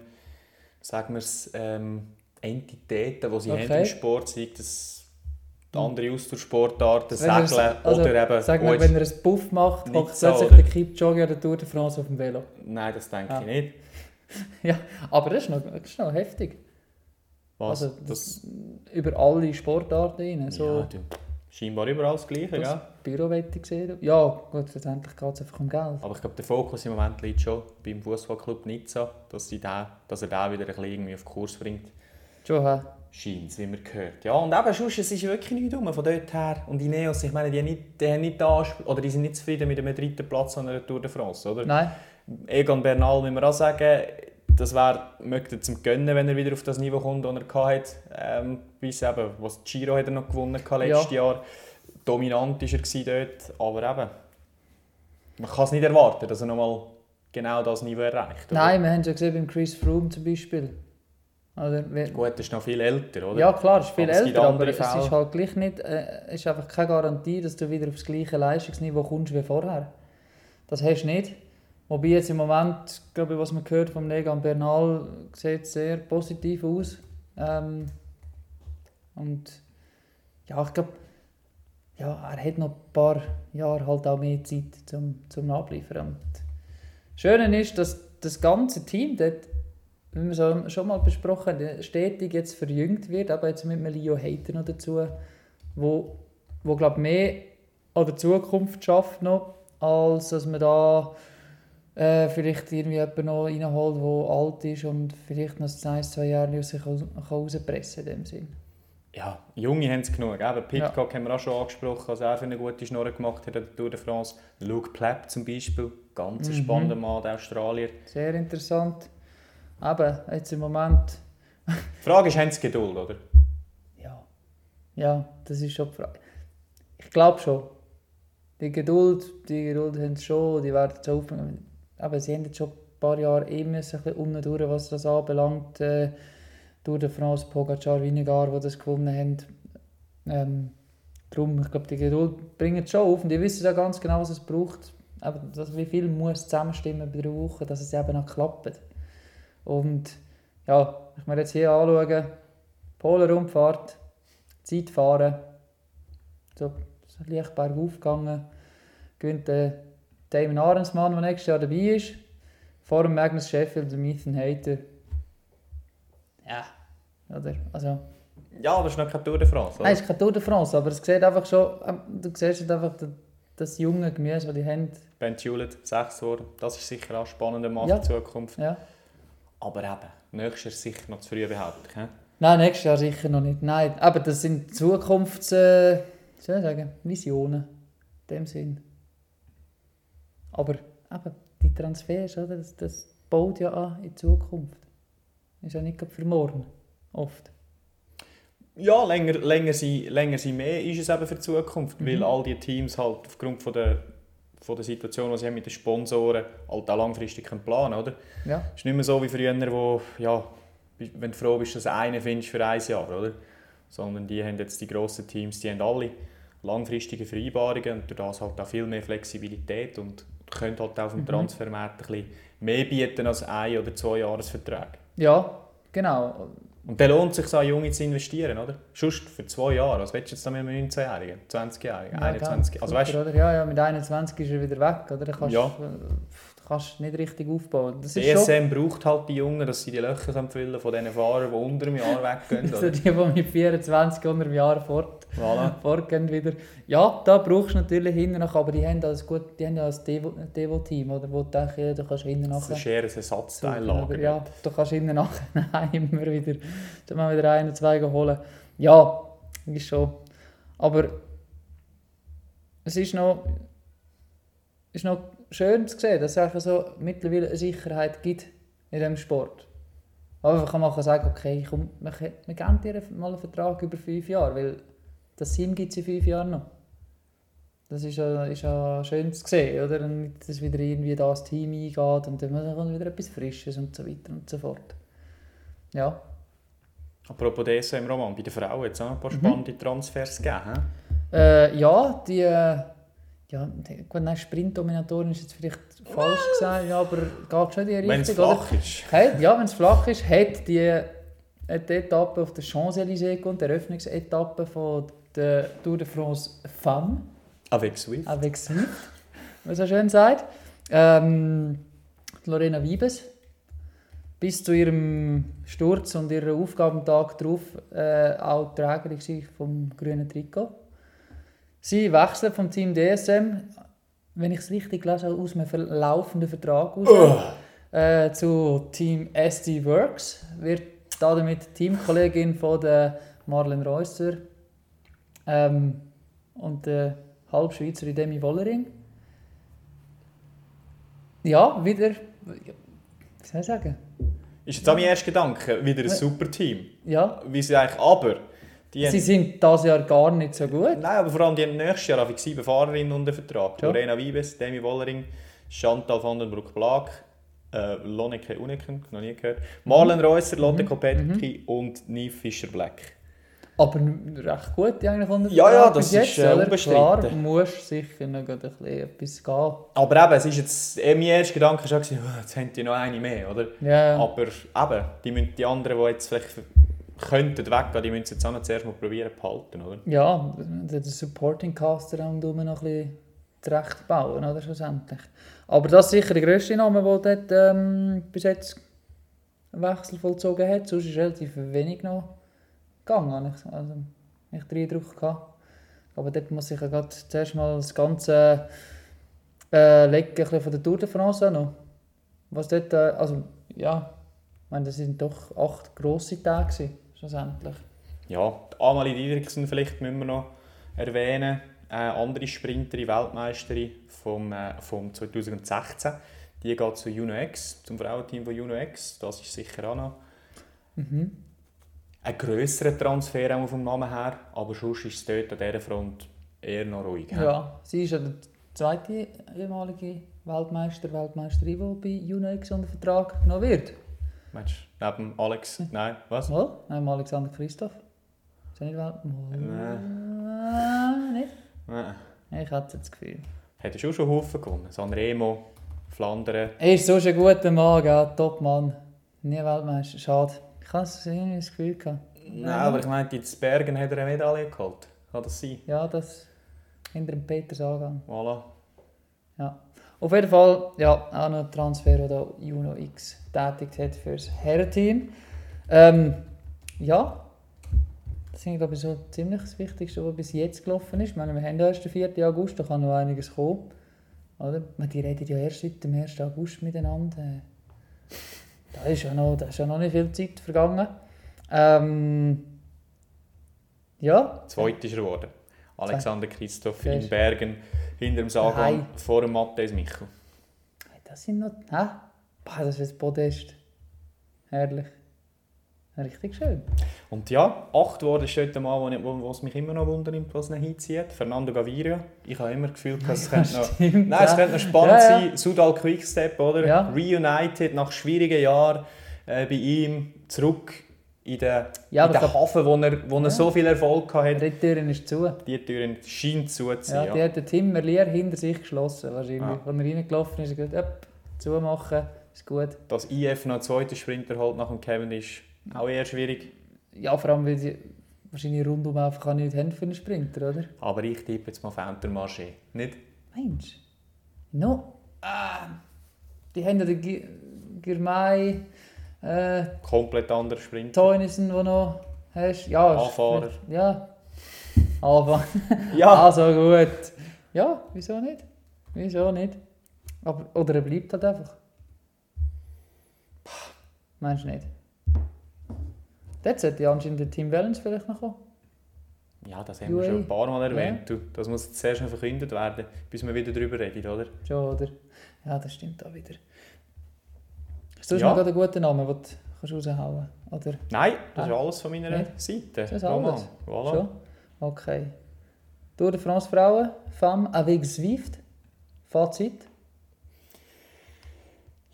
sagen wir es, ähm, Entitäten, die sie Okay. haben im Sport, sei das andere Austauschsportarten, Segeln also, oder eben... Sag jetzt- wenn er einen Buff macht, hockt plötzlich oder? der Kipchoge an der Tour de France auf dem Velo. Nein, das denke Ah. ich nicht. [laughs] Ja, aber das ist noch, das ist noch heftig. Was? Also, das, Über alle Sportarten rein. So ja, du, scheinbar überall das Gleiche, das ja. Büro wette ich gesehen. Ja, gut, letztendlich geht es einfach um Geld. Aber ich glaube, der Fokus im Moment liegt schon beim Fußballclub Nizza, dass, sie den, dass er den wieder ein bisschen irgendwie auf Kurs bringt. Schon, hä? Scheint wie man gehört. Ja, und eben, sonst, es ist wirklich nichts rum von dort her. Und Ineos, ich meine, die, haben nicht, die, haben nicht den Anspr- oder die sind nicht zufrieden mit einem dritten Platz an der Tour de France, oder? Nein, Egan Bernal, müssen wir auch sagen, das wäre möchte zum Gönnen, wenn er wieder auf das Niveau kommt, das er hatte. Ähm, bis eben, was Giro hat er noch gewonnen hatte letztes Jahr. Dominant war er dort, aber eben, man kann es nicht erwarten, dass er nochmal genau das Niveau erreicht. oder? Nein, wir haben es ja gesehen beim Chris Froome zum Beispiel. Oder, wer- Gut, er ist noch viel älter, oder? ja klar, ist viel Aber älter, aber es Fälle. ist halt gleich nicht, äh, ist einfach keine Garantie, dass du wieder aufs gleiche Leistungsniveau kommst wie vorher. Das hast du nicht. Wobei jetzt im Moment, glaube ich, was man gehört vom Negan Bernal, sieht sehr positiv aus. Ähm, und ja, ich glaube, ja, er hat noch ein paar Jahre halt auch mehr Zeit zum, zum Abliefern. Und das Schöne ist, dass das ganze Team dort, wie wir schon mal besprochen stetig jetzt verjüngt wird, aber jetzt mit einem Leo Hater noch dazu, wo, wo glaube mehr an der Zukunft schafft noch, als dass man da äh, vielleicht irgendwie jemanden noch reinholt, der alt ist und vielleicht noch ein, zwei Jahre aus sich rauspressen kann in dem Sinn. Ja, Junge haben es genug. Eben, Pitcock haben wir auch schon angesprochen, was er für eine gute Schnurre gemacht hat an der Tour de France. Luke Plapp zum Beispiel, ganz Mhm. spannender Mann, der Australier. Sehr interessant. Eben, jetzt im Moment, Die Frage ist, haben sie Geduld, oder? ja, ja, das ist schon die Frage. Ich glaube schon. Die Geduld, die Geduld haben sie schon, die werden es aufbringen. Aber sie haben jetzt schon ein paar Jahre eh müssen, ein bisschen unten durch, was das anbelangt. Äh, durch den France Pogacar, Vinegar, die das gewonnen haben. Ähm, darum, ich glaube, die Geduld bringt es schon auf und die wissen ja ganz genau, was es braucht. Aber das, wie viel muss zusammenstimmen bei der Woche, dass es eben auch klappt. Und ja, wenn ich mir jetzt hier anschaue, Polen-Rundfahrt, Zeit fahren, so, leicht bergauf gegangen, gewinnt der Damon Ahrensmann, der nächstes Jahr dabei ist, vor dem Magnus Sheffield und Ethan Hayter. Ja, oder? Also, Ja, aber es ist noch keine Tour de France, Nein, oder? es ist keine Tour de France, aber es sieht einfach schon, ähm, du siehst halt einfach das, das junge Gemüse, das die haben. Ben Hewlett, sechs geworden. Das ist sicher auch ein spannender Mann Ja. für die Zukunft. Ja. Aber eben, nächstes Jahr sicher noch zu früh behauptet. he? Nein, nächstes Jahr sicher noch nicht. Nein, aber das sind Zukunfts... Äh, soll ich sagen? Visionen. In dem Sinn. Aber eben, die Transfers, oder? Das, das baut ja an in Zukunft. Ist ja nicht für morgen. Oft. Ja, länger, länger, sie, länger sie mehr ist es eben für die Zukunft, weil Mhm. all die Teams halt aufgrund von der, von der Situation, die sie haben mit den Sponsoren, halt auch langfristig planen oder? Ja. Es ist nicht mehr so wie früher, wo, ja, wenn du froh bist, dass du einen findest für ein Jahr, oder? Sondern die haben jetzt die grossen Teams, die haben alle langfristige Vereinbarungen und durch das halt auch viel mehr Flexibilität und können halt auch auf dem Mhm. Transfermarkt ein bisschen mehr bieten als ein- oder zwei Jahresverträge. Ja, genau. Und dann lohnt es sich, so Junge zu investieren, oder? Sonst für zwei Jahre. Was willst du jetzt da mit einem 19-Jährigen, 20-Jährigen, Ja, 21 Also weißt du? Ja, ja, mit 21 ist er wieder weg, oder? Da kannst Ja. Du kannst nicht richtig aufbauen. Das ist schon... DSM braucht halt die Jungen, dass sie die Löcher können füllen von diesen Fahrern, die unter einem Jahr weggehen. [laughs] So Oder? die, die mit 24 unter dem Jahr fort, Voilà. fortgehen wieder. Ja, da brauchst du natürlich hinten nach, aber die haben das gut, die haben ja das Devo- Devo-Team, oder? Wo du denkst, ja, du kannst hinten Das nachher... ist eher ein Ersatzteil. Ja, du kannst hinten nachher [laughs] immer wieder, dann mal wieder einen, zwei holen. Ja, ist schon. Aber es ist noch, ist noch schön zu sehen, dass es einfach so mittlerweile eine Sicherheit gibt in diesem Sport. Aber einfach kann man sagen, okay, komm, wir, wir geben dir mal einen Vertrag über fünf Jahre, weil das Team gibt es in fünf Jahren noch. Das ist ja, ist ja schön zu sehen, oder? Und dass wieder irgendwie das Team eingeht und dann kommt wieder etwas Frisches und so weiter und so fort. Ja. Apropos DSM, Roman, bei den Frauen hat es auch ein Mhm. paar spannende Transfers gegeben. he? Äh, ja, die. Ja, gut, nein, Sprintdominatorin ist jetzt vielleicht falsch gesagt, ja, aber geht schon in die Richtung. Wenn es oder? flach ist. Hat, ja, wenn es flach ist, hat die, hat die Etappe auf der Champs-Élysées und die Eröffnungsetappe von der Tour de France Femme, Avec Swift. avec Swift, wie man so schön sagt, ähm, Lorena Wiebes, bis zu ihrem Sturz und ihrem Aufgabentag darauf äh, auch Trägerin vom grünen Trikot. Sie wechselt vom Team DSM, wenn ich es richtig habe, aus einem verlaufenden Vertrag aus, äh, zu Team SD Works. Wird damit Teamkollegin von der Marlen Reusser ähm, und der Halbschweizerin Demi Wollering. Ja, wieder. Wie soll ich sagen? Ist jetzt auch mein erster Gedanke, wieder ein super Team. Ja, Wie sie eigentlich, aber... Die sie sind dieses Jahr gar nicht so gut. nein, aber vor allem die haben nächstes Jahr einfach sieben Fahrerinnen unter Vertrag. Ja. Lorena Wiebes, Demi Wollering, Chantal van den Broek-Blag, äh, Lonneke Uneken, noch nie gehört, Marlen Reusser, Lotte Mhm. Kopecky und Nive Fischer-Black. Aber recht gut eigentlich unter Ja, ja, Vertrag das bis ist, äh, unbestritten. Klar, muss sicher noch ein bisschen etwas gehen. Aber eben, es ist jetzt, eh, mein erster Gedanke war schon, gewesen, «Oh, [laughs] jetzt haben die noch eine mehr, oder? Ja, Aber eben, die, müssen, die anderen, die jetzt vielleicht könnten weggehen, die müssen jetzt auch noch zuerst mal probieren behalten, oder? ja den Supporting Caster um noch ein bisschen zurecht bauen, oder, schlussendlich. Aber das ist sicher der grösste Name, der dort ähm, bis jetzt einen Wechsel vollzogen hat. Sonst ist relativ wenig noch gegangen, ich, also ich den Eindruck gehabt. Aber dort muss ich ja gerade zuerst mal das ganze äh, Lecken von der Tour de France noch. Was dort, äh, also ja, ich meine, das sind doch acht grosse Tage gewesen, schlussendlich. Ja, Amalie Didriksen vielleicht müssen wir noch erwähnen. Äh, andere Sprinterin, Weltmeisterin vom, äh, vom 2016. Die geht zu Juno X, zum Frauenteam von Juno X. Das ist sicher auch noch Mhm. ein grösserer Transfer auch vom Namen her. Aber sonst ist es dort an dieser Front eher noch ruhig. Ja, sie ist ja der zweite ehemalige Weltmeister, Weltmeisterin, die bei UNX unter Vertrag genommen wird. Meinst du, neben Alex? Nein, was? Neben Alexander Christoph. Ist er nicht Weltmeister? Nein. Nicht? Nein. Ich hatte das Gefühl. Hat er schon Haufen gewonnen. Sanremo, Flandern. Er ist so ein guter Mann, gell? Top-Mann. Nie Weltmeister, schade. Ich das irgendwie das Gefühl gehabt. Nein, aber ich meine, in Bergen hat er eine Medaille geholt. Kann das sein? Ja, das hinter dem Peters Angang. Voilà. Ja. Auf jeden Fall, ja, auch noch ein Transfer, da Juno X tätigt hat für das Herrenteam. Ähm, ja, das ist, glaube ich, so ziemlich das Wichtigste, was bis jetzt gelaufen ist. Ich meine, wir haben ja erst den 4. August, da kann noch einiges kommen. Oder? Die reden ja erst seit dem 1. August miteinander. Da ist ja noch, da ist ja noch nicht viel Zeit vergangen. Ähm, ja, Zweit ist er geworden. Alexander Christoph in. Bergen, hinter dem Sagan, vor dem Matthäus Michel. das sind noch. Hä? Boah, das ist ein Podest. Herrlich. Richtig schön. Und ja, acht geworden ist dort mal, wo, es mich immer noch wundert, was ihn hinzieht. Fernando Gaviria. Ich habe immer das Gefühl, dass es [laughs] könnte noch, nein, es ja. könnte noch spannend Ja, ja. sein. Sudal Quickstep, oder? Reunited nach schwierigen Jahren äh, bei ihm zurück in den, Ja, in den Hafen, wo er, wo er Ja. so viel Erfolg hatte. Die Tür ist zu. Die Türen scheint zu Ja, sein. die Ja, hat der Tim Merlier hinter sich geschlossen. Wahrscheinlich. Ja. Als er reingelaufen ist, hat er gesagt, «Öpp, zumachen, ist gut. Dass IF noch einen zweiten Sprinter holt nach dem Kevin ist auch eher schwierig. Ja, vor allem, weil sie wahrscheinlich rundum einfach nichts haben für einen Sprinter, oder? Aber ich tippe jetzt mal Fenter Marché. Nicht? Mensch. No. Ah, die haben ja den Gi- Girmay, äh, Komplett anderer Sprinter. Teunissen, den noch hast. Ja, ist- Anfahrer. Ja. Anfahrer. [laughs] Ja, Also gut. Ja, wieso nicht? Wieso nicht? Aber, oder er bleibt halt einfach. Meinst du nicht? Dort sollte ja anscheinend der Team Wellens vielleicht noch kommen. ja, das haben wir UAE. schon ein paar Mal erwähnt. Du, das muss jetzt zuerst noch verkündet werden, bis wir wieder darüber reden, oder? Schon, oder? Ja, das stimmt auch wieder. Hast du Ja. noch gerade einen guten Namen, den du raushauen kannst? Oder Nein, das ist Ah. alles von meiner Nicht? Seite. Das ist alles? Voilà. schon? Okay. Tour de France Frauen, Femme avec Zwift. Fazit?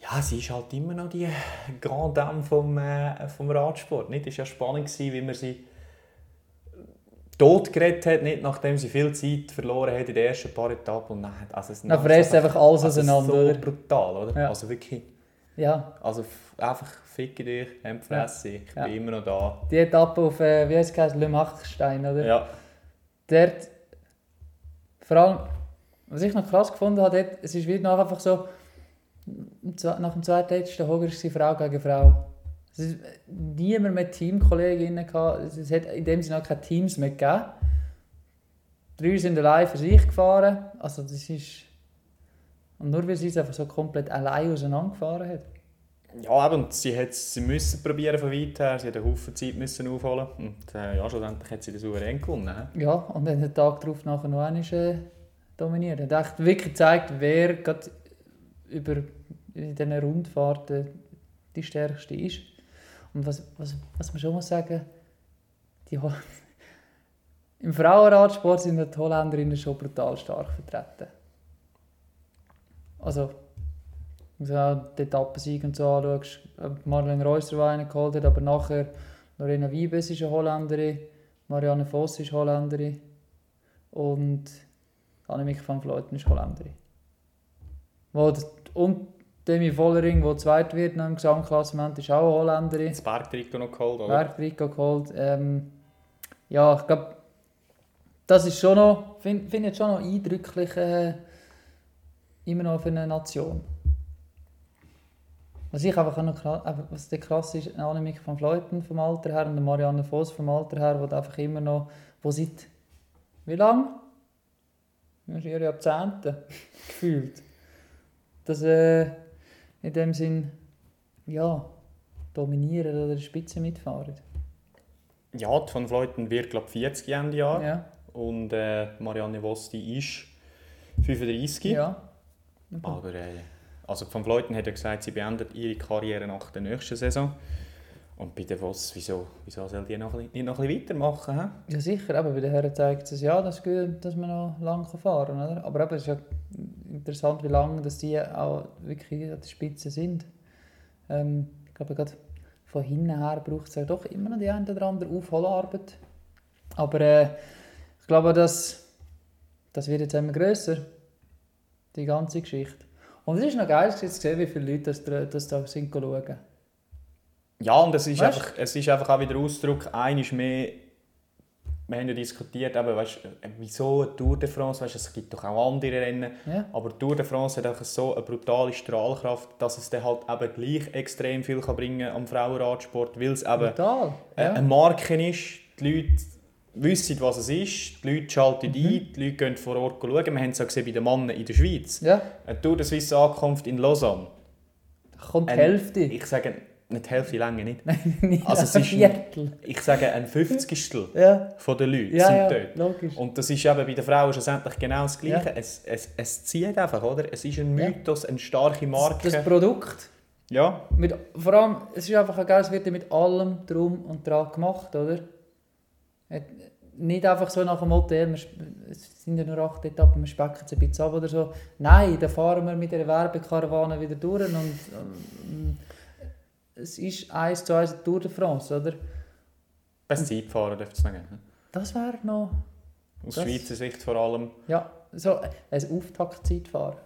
Ja, sie ist halt immer noch die Grand Dame vom, äh, vom Radsport. Nicht? Es war ja spannend, gewesen, wie man sie tot geredet hat, nicht nachdem sie viel Zeit verloren hat in den ersten paar Etappen. Hat- also es Dann fräst einfach alles also auseinander, so brutal, oder? Ja. Also wirklich, Ja, also einfach ficke dich, hemd Fresse, ich Ja. bin immer noch da. die Etappe auf, äh, wie heißt es, Le Machstein, oder? Ja, dort, vor allem, was ich noch krass gefunden habe, dort, es ist wieder einfach so, nach dem zweiten war der Hoger Frau gegen Frau. Es ist niemand mit Teamkolleginnen gehabt, es hat in dem Sinne auch keine Teams mehr gegeben. Drei sind allein für sich gefahren, also das ist... Und nur weil sie es einfach so komplett allein auseinandergefahren hat. ja eben, und sie, hat, sie müssen probieren von weit her, sie hat einen Haufen Zeit müssen aufholen und äh, ja, schlussendlich hat sie den souverän gewonnen. Ja, und dann den Tag darauf nachher noch einmal äh, dominiert. Er hat echt wirklich gezeigt, wer gerade über in diesen Rundfahrten die stärkste ist. Und was, was, was man schon muss sagen, die [laughs] im Frauenradsport sind die Holländerinnen schon brutal stark vertreten. Also, wenn du auch die Etappensieg und so anschaust, ob Marlene Reusser, die einen geholt hat, aber nachher Lorena Wiebes ist eine Holländerin, Marianne Voss ist Holländerin und Annemiek van Vleuten ist Holländerin. Wo und Demi Vollering, die zweit wird im Gesamtklassement, ist auch eine Holländerin. Das Bergtrikot noch geholt, oder? Bergtrikot geholt. Ähm, ja, ich glaube, das ist schon noch, finde find ich schon noch eindrücklich, äh, immer noch für eine Nation. Was ich einfach noch was der krass ist, Annemiek van Vleuten vom Alter her und Marianne Voss vom Alter her, wo einfach immer noch, wo seit, wie lang? Ihre Jahrzehnte [laughs] gefühlt. Dass äh, in dem Sinn, ja, dominieren oder der Spitze mitfahren. Ja, die von Fleuten wird, glaube ich, 40 Ende Jahr. Ja, Und äh, Marianne Voss, die ist 35. ja. Aber äh, Also Van Vleuten hat ja gesagt, sie beendet ihre Karriere nach der nächsten Saison. Und bei den Voss, wieso, wieso soll die noch, nicht noch ein bisschen weitermachen? He? Ja sicher, aber bei den Herren zeigt es ja, dass, gut, dass man noch lange fahren kann. Oder? Aber eben, es ist ja interessant, wie lange dass die auch wirklich an der Spitze sind. Ähm, ich glaube, gerade von hinten her braucht es ja doch immer noch die eine oder andere Aufholarbeit. Aber äh, ich glaube, das, das wird jetzt immer grösser, die ganze Geschichte. Und es ist noch geil zu sehen, wie viele Leute das, da- das da sind schauen. Ja, und es ist, Weißt? einfach, es ist einfach auch wieder Ausdruck, eines mehr, wir haben ja diskutiert, eben, weißt, wieso Tour de France, weißt, es gibt doch auch andere Rennen, Ja. aber Tour de France hat einfach so eine brutale Strahlkraft, dass es dann halt eben gleich extrem viel kann bringen am Frauenradsport, weil es eben äh, Ja. eine Marke ist, die Leute wissen, was es ist, die Leute schalten Mhm. ein, die Leute gehen vor Ort schauen, wir haben es auch gesehen bei den Männern in der Schweiz. ja, Eine Tour de Suisse Ankunft in Lausanne, da kommt die Ein- Hälfte. ich sage, nicht die Hälfte, lange nicht. [laughs] Nicht Also es ein ist ein- Viertel. ich sage ein Fünfzigstel Ja, von den Leuten ja, sind ja dort. logisch. Und das ist eben bei den Frauen schlussendlich genau das Gleiche. Ja. Es, es, es zieht einfach, oder? Es ist ein Ja. Mythos, eine starke Marke. Das Produkt, ja, mit, vor allem, es ist einfach ein geil, es wird ja mit allem drum und dran gemacht, oder? Et- Nicht einfach so nach dem Motto, ja, es sind ja nur acht Etappen, wir specken es ein bisschen ab oder so. Nein, dann fahren wir mit der Werbekarawane wieder durch und ähm, es ist eins zu eins Tour de France, oder? Best Zeitfahren dürfte es noch geben. Das wäre noch, Aus Das- Schweizer Sicht vor allem. ja, so ein Auftaktzeitfahren.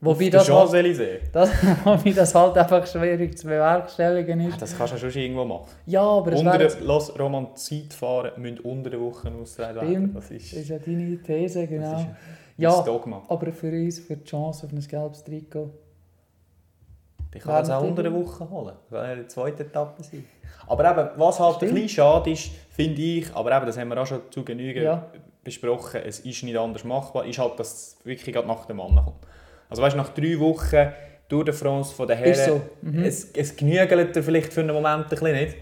Wobei der das, halt, das, [laughs] wobei das halt einfach schwierig zu bewerkstelligen Ja, ist. das kannst du ja schon irgendwo machen. Ja, aber es Unter wäre... der, los, Roman, Zeitfahren müssen unter der Woche ausgetragen werden. Das ist, Das ist ja deine These, das genau. ist ein ja, Dogma. aber für uns, für die Chance auf ein gelbes Trikot. Die kann das auch unter der der- Woche holen. Das kann ja die zweite Etappe sein. Aber eben, was halt ein Stimmt. bisschen schade ist, finde ich, aber eben, das haben wir auch schon zu Genüge Ja. besprochen, es ist nicht anders machbar, ist halt, dass es wirklich gerade nach dem Mann kommt. Also weißt du, nach drei Wochen Tour de France von den Herren, so. Mhm. es, es genügelt dir vielleicht für einen Moment ein bisschen nicht.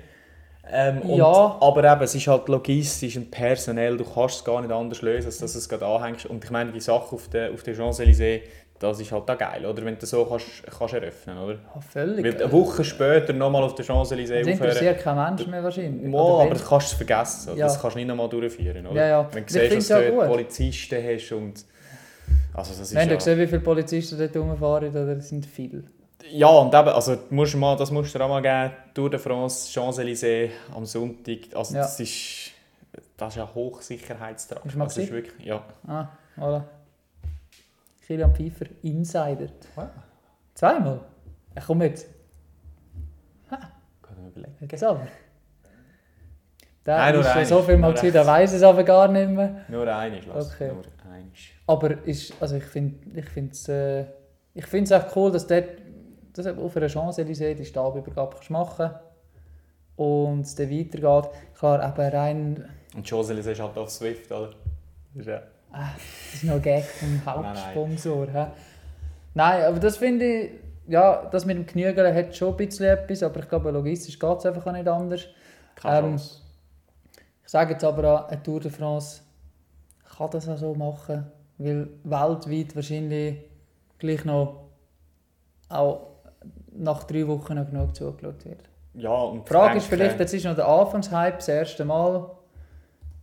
Ähm, und, Ja. Aber eben, es ist halt logistisch und personell, du kannst es gar nicht anders lösen, als dass du es gerade anhängst. Und ich meine, die Sache auf der, auf der Champs-Élysées, das ist halt auch geil, oder? Wenn du so kannst, kannst eröffnen, oder? Ja, völlig. Weil eine Woche später nochmal auf der Champs-Élysées das aufhören. interessiert kein Mensch mehr wahrscheinlich. Oder aber das kannst du vergessen. oder? Ja. Das kannst du nicht nochmal durchführen. Oder? Ja, ja. Wenn du Ich siehst, dass du ja. Polizisten hast und... Also das ist haben ja gesehen, wie viele Polizisten dort rumfahren, oder? das sind viele. Ja, und eben, also musst mal, das musst du dir auch mal geben. Tour de France, Champs-Élysées am Sonntag. Also Ja. das ist... Das ist ein Hochsicherheitstrakt. Das ist gesehen? wirklich... Ja. Ah, voilà. Kilian Pfeiffer, Insider. Ah. Zweimal? Ja, komm jetzt. Kann ich mir überlegen. Jetzt aber. Der Nein, ist schon so viel Mal Nur gewesen, der weiß es aber gar nicht mehr. Nur eine Lass. Okay. Nur eine. Aber ist, also ich finde ich find's, äh, ich find's echt cool, dass dort dass auf einer Champs-Élysées die Stabübergabe kannst machen und es dann weitergeht. Klar, eben rein, Und Champs-Élysées ist halt auf Swift, oder? Ist ja... das ist noch Gag [laughs] vom nein. Hauptsponsor. Nein, nein aber das finde ich, ja, das mit dem Genügeln hat schon ein bisschen etwas, aber ich glaube, logistisch geht es einfach auch nicht anders. Keine Ähm, Chance. Ich sage jetzt aber auch, eine Tour de France kann das auch so machen, weil weltweit wahrscheinlich gleich noch auch nach drei Wochen noch genug zugeschaut wird. Ja, und Die Frage ist vielleicht, jetzt ist noch der Anfangshype das erste Mal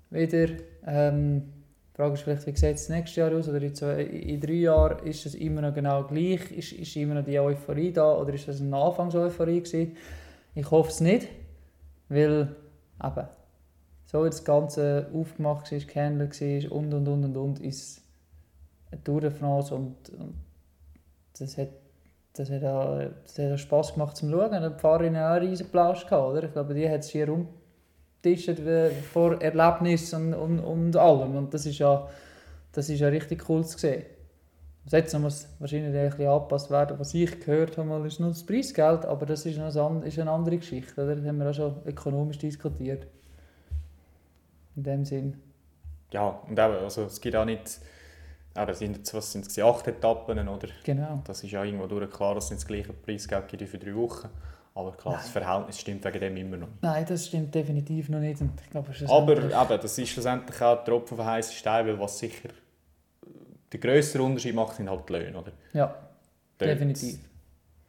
wieder. Ähm, die Frage ist vielleicht, wie sieht es nächstes Jahr aus oder in, zwei, in drei Jahren ist es immer noch genau gleich? Ist, ist immer noch die Euphorie da oder ist das eine Anfangseuphorie gewesen? Ich hoffe es nicht, weil eben, so das Ganze aufgemacht war, gehandelt war und und und und und, ist eine Tour de France und, und das hat das hat, auch, das hat auch Spass gemacht zum Schauen. Die Pfarrerin hat auch einen riesen Plausch oder? Ich glaube, die hat es hier rumgetischt äh, vor Erlebnis und, und, und allem. Und das ist ja, das ist ja richtig cool zu sehen. Jetzt muss wahrscheinlich ein bisschen angepasst werden. Was ich gehört habe, ist nur das Preisgeld, aber das ist, an- ist eine andere Geschichte. Oder? Das haben wir auch schon ökonomisch diskutiert. In dem Sinn. Ja, und eben, also es gibt auch nicht... Eben, es sind jetzt, was sind es, acht Etappen, oder? Genau. Das ist ja irgendwo durch klar, dass es nicht das gleiche Preisgeld gibt wie für drei Wochen. Aber klar, das Verhältnis stimmt wegen dem immer noch. Nein, das stimmt definitiv noch nicht. Und ich glaube, Aber eben, das ist schlussendlich auch der Tropfen den heißen Stein, weil was sicher der grössere Unterschied macht, sind halt die Löhne. Oder? Ja. Dort, Definitiv.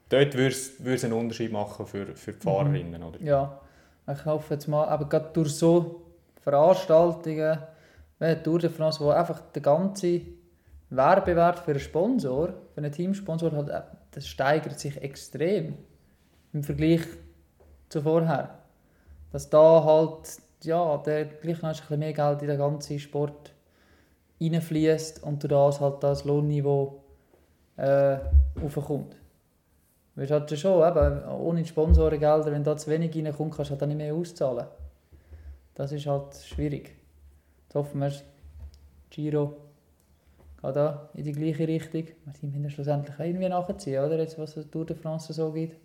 Dort würde es einen Unterschied machen für, für die Fahrerinnen, oder? Ja, ich hoffe jetzt mal, aber gerade durch so Veranstaltungen wie die Tour de France, wo einfach der ganze Werbewert für einen Sponsor, für einen Teamsponsor, halt, äh, das steigert sich extrem im Vergleich zu vorher. Dass da halt, ja, der gleich noch ein bisschen mehr Geld in den ganzen Sport reinfließt und durch das halt das Lohnniveau äh, aufkommt. Weil halt schon, eben, ohne Sponsorengelder, wenn da zu wenig reinkommt, kannst du halt auch nicht mehr auszahlen. Das ist halt schwierig. Jetzt hoffen wir, Giro geht da in die gleiche Richtung. Die müssen schlussendlich auch irgendwie nachziehen, oder? Jetzt, was es Tour de France so gibt.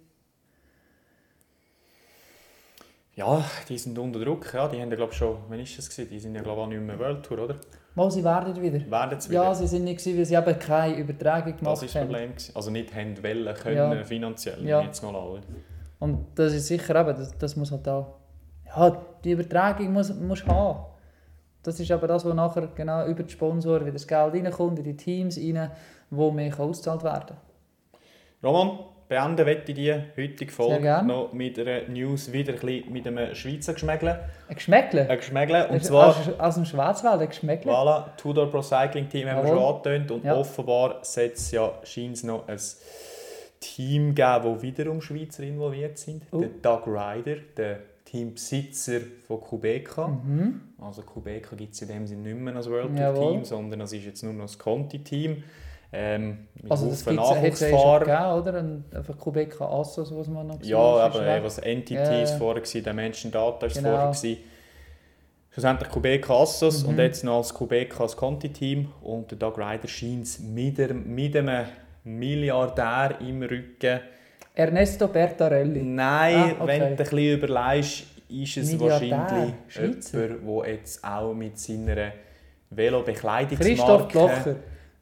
Ja, die sind unter Druck. Ja, die haben ja, glaube schon, wann ist das gewesen? Die sind ja, glaube ich, auch nicht mehr World Tour, oder? Mal, sie werden wieder. Werden sie wieder? Ja, sie sind nicht gewesen, weil sie eben keine Übertragung gemacht das ist das haben. Problem. gewesen. Also nicht haben wollen, können, Ja. finanziell. Ja. Jetzt noch alle. Und das ist sicher eben, das, das muss halt auch... Ja, die Übertragung muss, musst du haben. Das ist aber das, was nachher genau über die Sponsoren wieder das Geld reinkommt, in die Teams rein, wo mehr ausgezahlt werden Roman, beenden möchte ich die heutige Folge noch mit einer News wieder ein mit einem Schweizer Geschmäckle. Ein Geschmäckle? Ein Geschmäckle. Und Aus- zwar, aus, dem Schwarzwald, ein Geschmäckle? voilà, Tudor Pro Cycling Team haben wir schon angetönt. Und Ja. offenbar es ja scheint's noch ein Team geben, wo wiederum Schweizer involviert sind. Oh. Der Doug Ryder, der Teambesitzer von Kubeka. Mhm. Also Kubeka gibt es in dem Sinne nicht mehr als World Tour. Team, sondern es ist jetzt nur noch das Conti-Team. Ähm, Also das gibt es ja schon Nachwuchsfahrer. gegeben, oder? Ein, einfach Quebec Assos, was man noch Ja, gesehen aber äh, weg. was Entity Ja, ja. vorher gewesen, Dimension Data ist Genau. vorher gewesen. Schlussendlich Kubeka Assos Mhm. und jetzt noch als Kubeka als Conti-Team und der Doug Ryder scheint es mit, der- mit einem Milliardär im Rücken. Ernesto Bertarelli. Nein, Ah, okay. wenn du ein bisschen überlegst, ist es Milliardär, wahrscheinlich Schweizer. jemand, der jetzt auch mit seiner.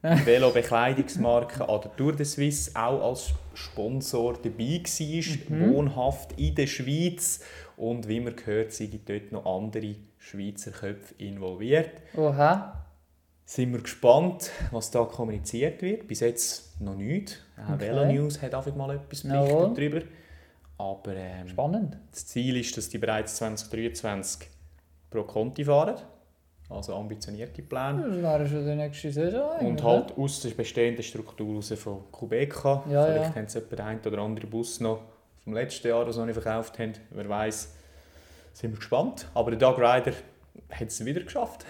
[laughs] Velobekleidungsmarke an der Tour de Suisse auch als Sponsor dabei war, Mhm. wohnhaft in der Schweiz. Und wie man gehört, sind dort noch andere Schweizer Köpfe involviert. Oha. Sind wir gespannt, was da kommuniziert wird. Bis jetzt noch nichts. Auch Okay. Velo News hat einfach mal etwas berichtet Jawohl. darüber. Aber ähm, Spannend. das Ziel ist, dass die bereits 2023 pro Conti fahren. Also ambitionierte Pläne. Das wäre schon die nächste Saison. Und halt aus der bestehenden Struktur raus von Kubeka. Ja, Vielleicht ja. haben sie den einen oder anderen Bus noch vom letzten Jahr, sie noch nicht verkauft haben. Wer weiß, sind wir gespannt. Aber der Doug Ryder hat es wieder geschafft.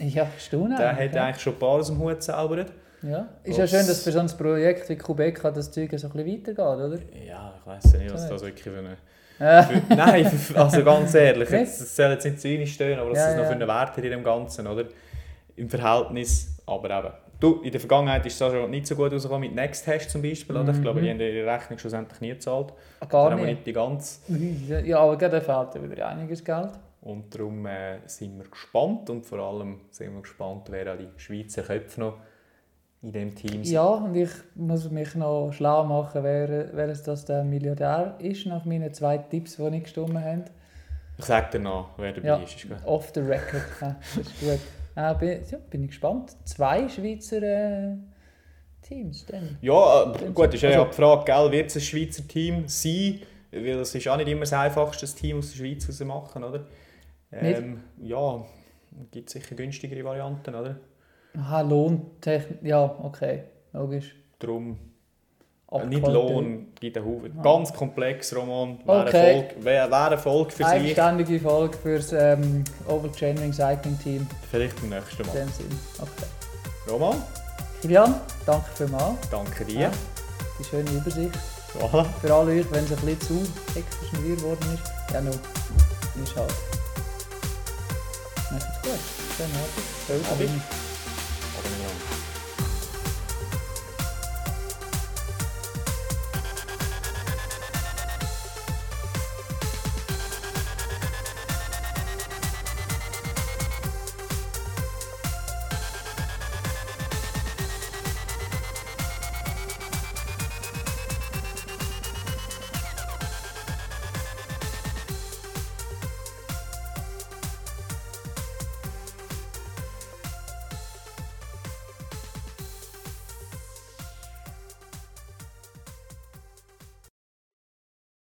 Ja, staune. Der hat ja. eigentlich schon ein paar aus dem Hut gezaubert. Ja. Ist ja Was- schön, dass für so ein Projekt wie Quebec das Zeug so ein bisschen weitergeht, oder? Ja, ich weiß ja nicht, was das wirklich für eine... Äh, Für, nein, also ganz ehrlich, jetzt, es soll jetzt nicht zu wenig stehen, aber was Ja, es noch ja. für einen Wert hat in dem Ganzen, oder? Im Verhältnis, aber eben. Du, in der Vergangenheit ist es schon nicht so gut rausgekommen mit Nexthash zum Beispiel, oder? Ich glaube, Mhm. die haben ihre Rechnung schlussendlich nie gezahlt. gar Oder auch nicht. nicht die ganze. Ja, aber gerade fehlt ja wieder einiges Geld. Und darum äh, sind wir gespannt und vor allem sind wir gespannt, wer die Schweizer Köpfe noch in dem Team sind. Ja, und ich muss mich noch schlau machen, wer, welches das der Milliardär ist, nach meinen zwei Tipps, die nicht gestimmt haben. Ich sage dir noch, wer dabei Ja. ist. ist gut. Off the record. [laughs] Ja, das ist gut. Äh, bin, ja, bin ich gespannt. Zwei Schweizer äh, Teams. Dann. Ja, äh, gut, ist ja Also- die Frage, gell, wird es ein Schweizer Team sein? Weil es ist auch nicht immer das einfachste, das Team aus der Schweiz zu machen, oder? Ähm, ja, gibt sicher günstigere Varianten, oder? Aha, Lohntechnik. Ja, okay. Logisch. Darum, äh, Aber nicht. Lohn, gibt einen Haufen. Ah. Ganz komplex, Roman. Wäre Okay. wäre, wäre eine Folge für sich. Eigenständige Folge für das ähm, Chainring Cycling Team. Vielleicht beim nächsten In Mal. dem Sinn. Okay. Roman, Kilian, danke vielmals. danke dir. Ja. Die schöne Übersicht. Voilà. Für alle euch, wenn es ein bisschen zu hektisch geworden ist. Ja, no. Ist halt. nessas coisas. Você nota, pergunta bem.